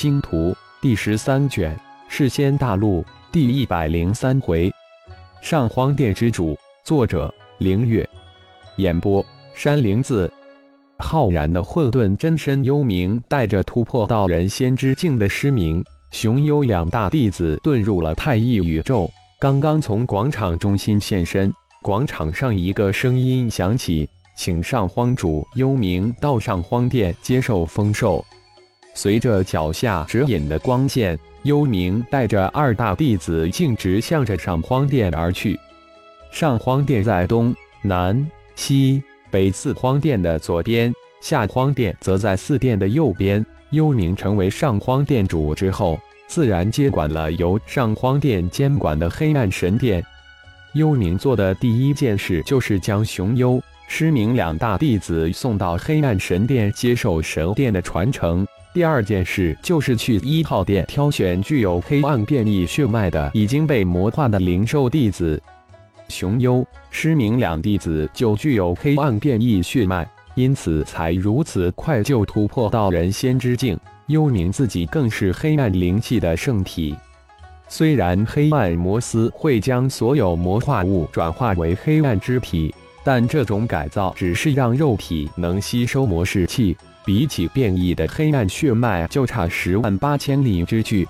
星图》第十三卷《世仙大陆》第一百零三回，上荒殿之主，作者：凌月，演播：山灵子。浩然的混沌真身幽冥，带着突破道人仙之境的失明、雄幽两大弟子，遁入了太一宇宙。刚刚从广场中心现身，广场上一个声音响起。请上荒主幽冥到上荒殿接受封授。随着脚下指引的光线，幽冥带着二大弟子径直向着上荒殿而去。上荒殿在东南西北四荒殿的左边，下荒殿则在四殿的右边。幽冥成为上荒殿主之后，自然接管了由上荒殿监管的黑暗神殿。幽冥做的第一件事就是将雄幽。失明两大弟子送到黑暗神殿接受神殿的传承。第二件事就是去一号店挑选具有黑暗变异血脉的已经被魔化的灵兽弟子。雄幽、失明两弟子就具有黑暗变异血脉，因此才如此快就突破到人仙之境。幽冥自己更是黑暗灵气的圣体，虽然黑暗魔丝会将所有魔化物转化为黑暗之体。但这种改造只是让肉体能吸收魔士气，比起变异的黑暗血脉就差十万八千里之距。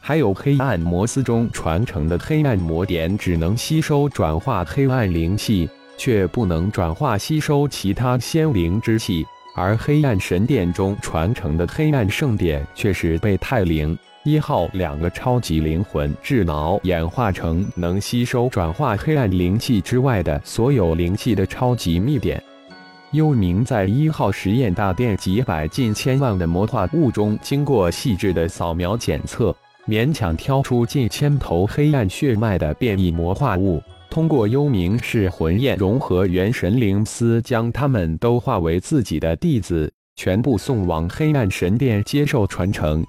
还有黑暗魔丝中传承的黑暗魔典，只能吸收转化黑暗灵气，却不能转化吸收其他仙灵之气。而黑暗神殿中传承的黑暗圣典，却是被太灵。一号两个超级灵魂智脑演化成能吸收转化黑暗灵气之外的所有灵气的超级秘典。幽冥在一号实验大殿几百近千万的魔化物中，经过细致的扫描检测，勉强挑出近千头黑暗血脉的变异魔化物。通过幽冥式魂焰融合元神灵丝，将他们都化为自己的弟子，全部送往黑暗神殿接受传承。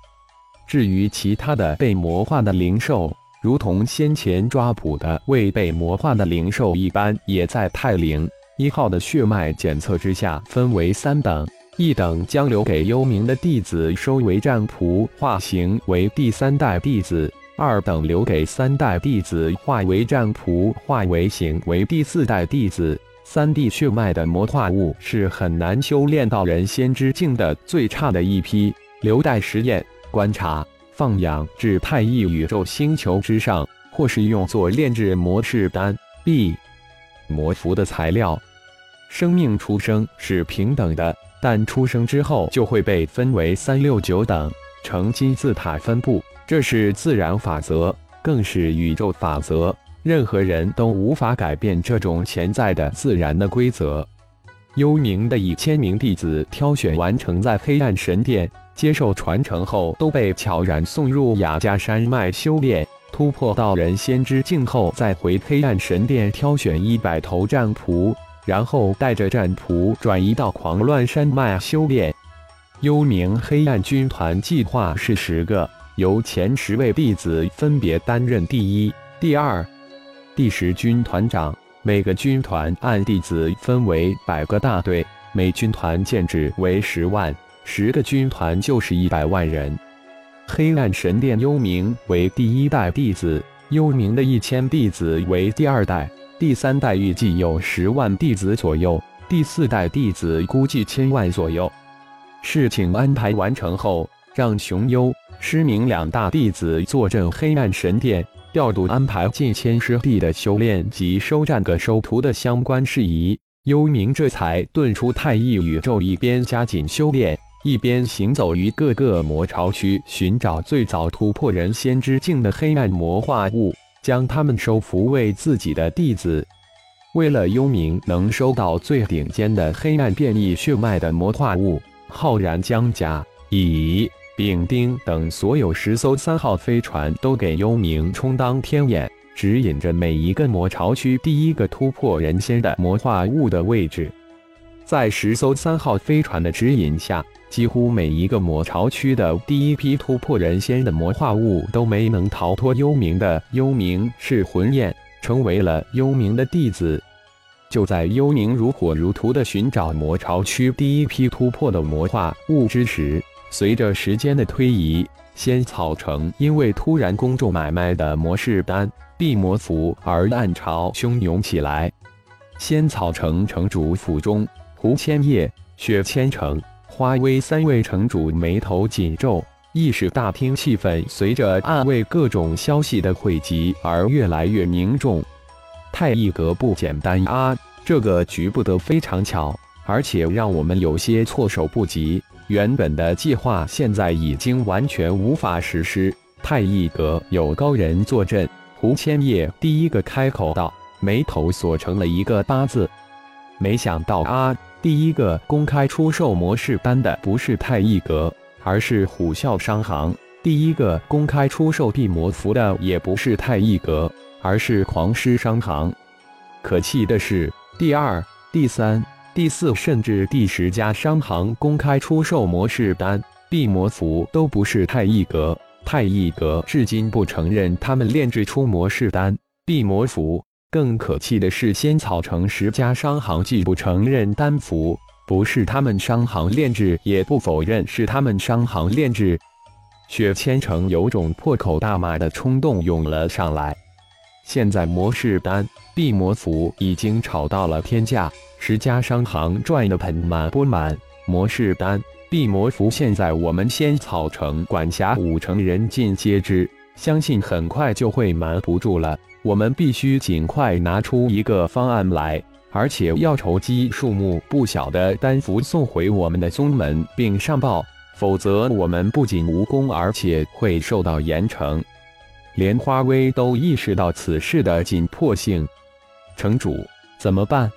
至于其他的被魔化的灵兽，如同先前抓捕的未被魔化的灵兽一般，也在泰陵一号的血脉检测之下分为三等：一等将留给幽冥的弟子收为战仆，化形为第三代弟子；二等留给三代弟子化为战仆，化为形为第四代弟子。三地血脉的魔化物是很难修炼到人仙之境的最差的一批，留待实验。观察放养至太一宇宙星球之上，或是用作炼制魔士丹、B 魔符的材料。生命出生是平等的，但出生之后就会被分为三六九等，呈金字塔分布。这是自然法则，更是宇宙法则。任何人都无法改变这种潜在的自然的规则。幽冥的一千名弟子挑选完成，在黑暗神殿。接受传承后，都被悄然送入雅加山脉修炼，突破到人仙之境后，再回黑暗神殿挑选一百头战仆，然后带着战仆转移到狂乱山脉修炼。幽冥黑暗军团计划是十个，由前十位弟子分别担任第一、第二、第十军团长，每个军团按弟子分为百个大队，每军团建制为十万。十个军团就是一百万人。黑暗神殿幽冥为第一代弟子，幽冥的一千弟子为第二代，第三代预计有十万弟子左右，第四代弟子估计千万左右。事情安排完成后，让雄幽、失明两大弟子坐镇黑暗神殿，调度安排近千师弟的修炼及收战各收徒的相关事宜。幽冥这才遁出太一宇宙，一边加紧修炼。一边行走于各个魔巢区，寻找最早突破人仙之境的黑暗魔化物，将他们收服为自己的弟子。为了幽冥能收到最顶尖的黑暗变异血脉的魔化物，浩然将甲、乙、丙丁等所有十艘三号飞船都给幽冥充当天眼，指引着每一个魔巢区第一个突破人仙的魔化物的位置。在十艘三号飞船的指引下。几乎每一个魔巢区的第一批突破人仙的魔化物都没能逃脱幽冥的幽冥是魂焰，成为了幽冥的弟子。就在幽冥如火如荼的寻找魔巢区第一批突破的魔化物之时，随着时间的推移，仙草城因为突然公众买卖的魔士丹、地魔符而暗潮汹涌起来。仙草城城主府中，胡千叶、雪千城、花威三位城主眉头紧皱，议事大厅气氛随着暗卫各种消息的汇集而越来越凝重。太一阁不简单啊，这个局部得非常巧，而且让我们有些措手不及。原本的计划现在已经完全无法实施。太一阁有高人坐镇，胡千叶第一个开口道，眉头锁成了一个八字。没想到啊，第一个公开出售魔式丹的不是太一阁，而是虎啸商行；第一个公开出售地魔符的也不是太一阁，而是狂狮商行。可气的是，第二、第三。第四甚至第十家商行公开出售魔式丹、地魔符，都不是太一阁。太一阁至今不承认他们炼制出魔式丹、地魔符。更可气的是，仙草城十家商行既不承认丹符不是他们商行炼制，也不否认是他们商行炼制。雪千城有种破口大骂的冲动涌了上来。现在魔式丹、地魔符已经炒到了天价。十家商行赚得盆满钵满，魔式丹、地魔符现在我们仙草城管辖五成人尽皆知，相信很快就会瞒不住了。我们必须尽快拿出一个方案来，而且要筹集数目不小的丹符送回我们的宗门，并上报，否则我们不仅无功，而且会受到严惩。连花薇都意识到此事的紧迫性，城主怎么办？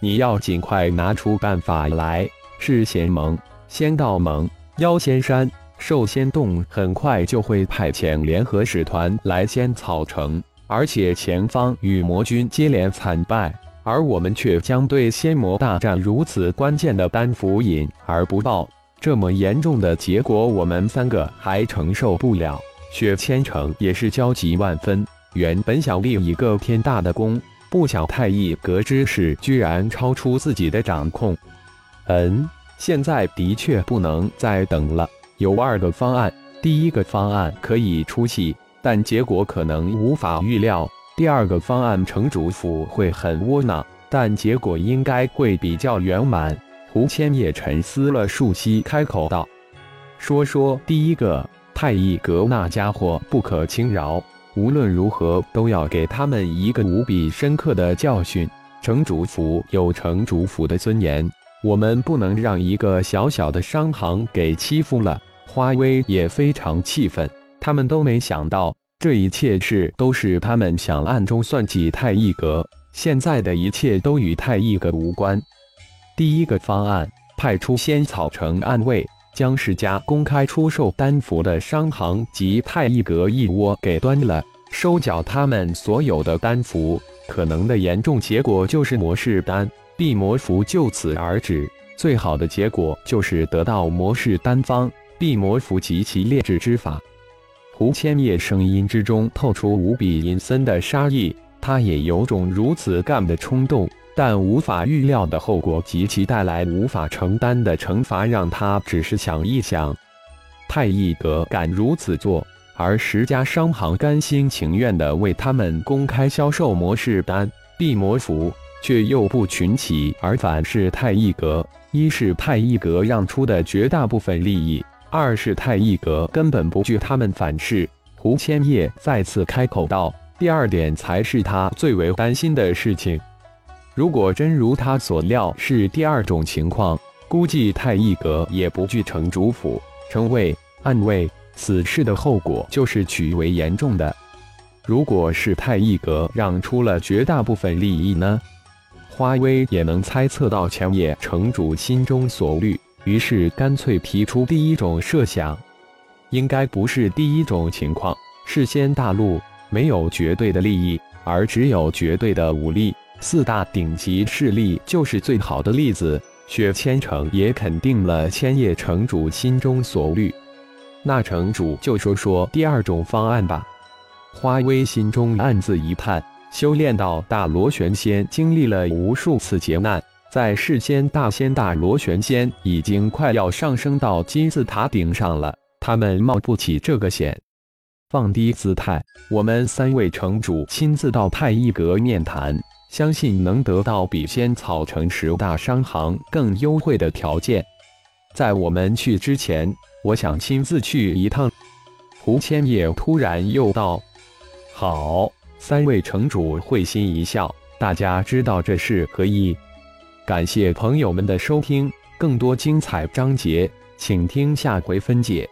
你要尽快拿出办法来。是仙盟、仙道盟、妖仙山、兽仙洞很快就会派遣联合使团来仙草城，而且前方与魔军接连惨败，而我们却将对仙魔大战如此关键的丹符隐而不报。这么严重的结果，我们三个还承受不了。雪千城也是焦急万分，原本想立一个天大的功。不想太一阁之事居然超出自己的掌控，嗯，现在的确不能再等了。有二个方案，第一个方案可以出戏，但结果可能无法预料；第二个方案，城主府会很窝囊，但结果应该会比较圆满。胡千叶沉思了数息，开口道：“说说第一个，太一阁那家伙不可轻饶。”无论如何，都要给他们一个无比深刻的教训。城主府有城主府的尊严，我们不能让一个小小的商行给欺负了。花威也非常气愤，他们都没想到这一切事都是他们想暗中算计太一阁，现在的一切都与太一阁无关。第一个方案，派出仙草城暗卫。将十家公开出售丹符的商行及太一阁一窝给端了，收缴他们所有的丹符。可能的严重结果就是模式丹、地魔符就此而止；最好的结果就是得到魔式丹方、地魔符及其炼制之法。胡千叶声音之中透出无比阴森的杀意，他也有种如此干的冲动。但无法预料的后果及其带来无法承担的惩罚，让他只是想一想。太一阁敢如此做，而十家商行甘心情愿地为他们公开销售魔式丹、地魔符，却又不群起而反是太一阁。一是太一阁让出的绝大部分利益，二是太一阁根本不惧他们反噬。胡千叶再次开口道：“第二点才是他最为担心的事情。”如果真如他所料是第二种情况，估计太一阁也不惧城主府、称谓、暗卫，此事的后果就是极为严重的。如果是太一阁让出了绝大部分利益呢？花威也能猜测到前野城主心中所虑，于是干脆提出第一种设想：应该不是第一种情况。事先大陆没有绝对的利益，而只有绝对的武力。四大顶级势力就是最好的例子。雪千城也肯定了千叶城主心中所虑。那城主就说说第二种方案吧。花威心中暗自一叹，修炼到大螺旋仙，经历了无数次劫难，在世间大仙大螺旋仙已经快要上升到金字塔顶上了，他们冒不起这个险。放低姿态，我们三位城主亲自到太一阁面谈，相信能得到比仙草城十大商行更优惠的条件。在我们去之前，我想亲自去一趟。胡千叶突然又道：“好。”三位城主会心一笑，大家知道这是何意。感谢朋友们的收听，更多精彩章节，请听下回分解。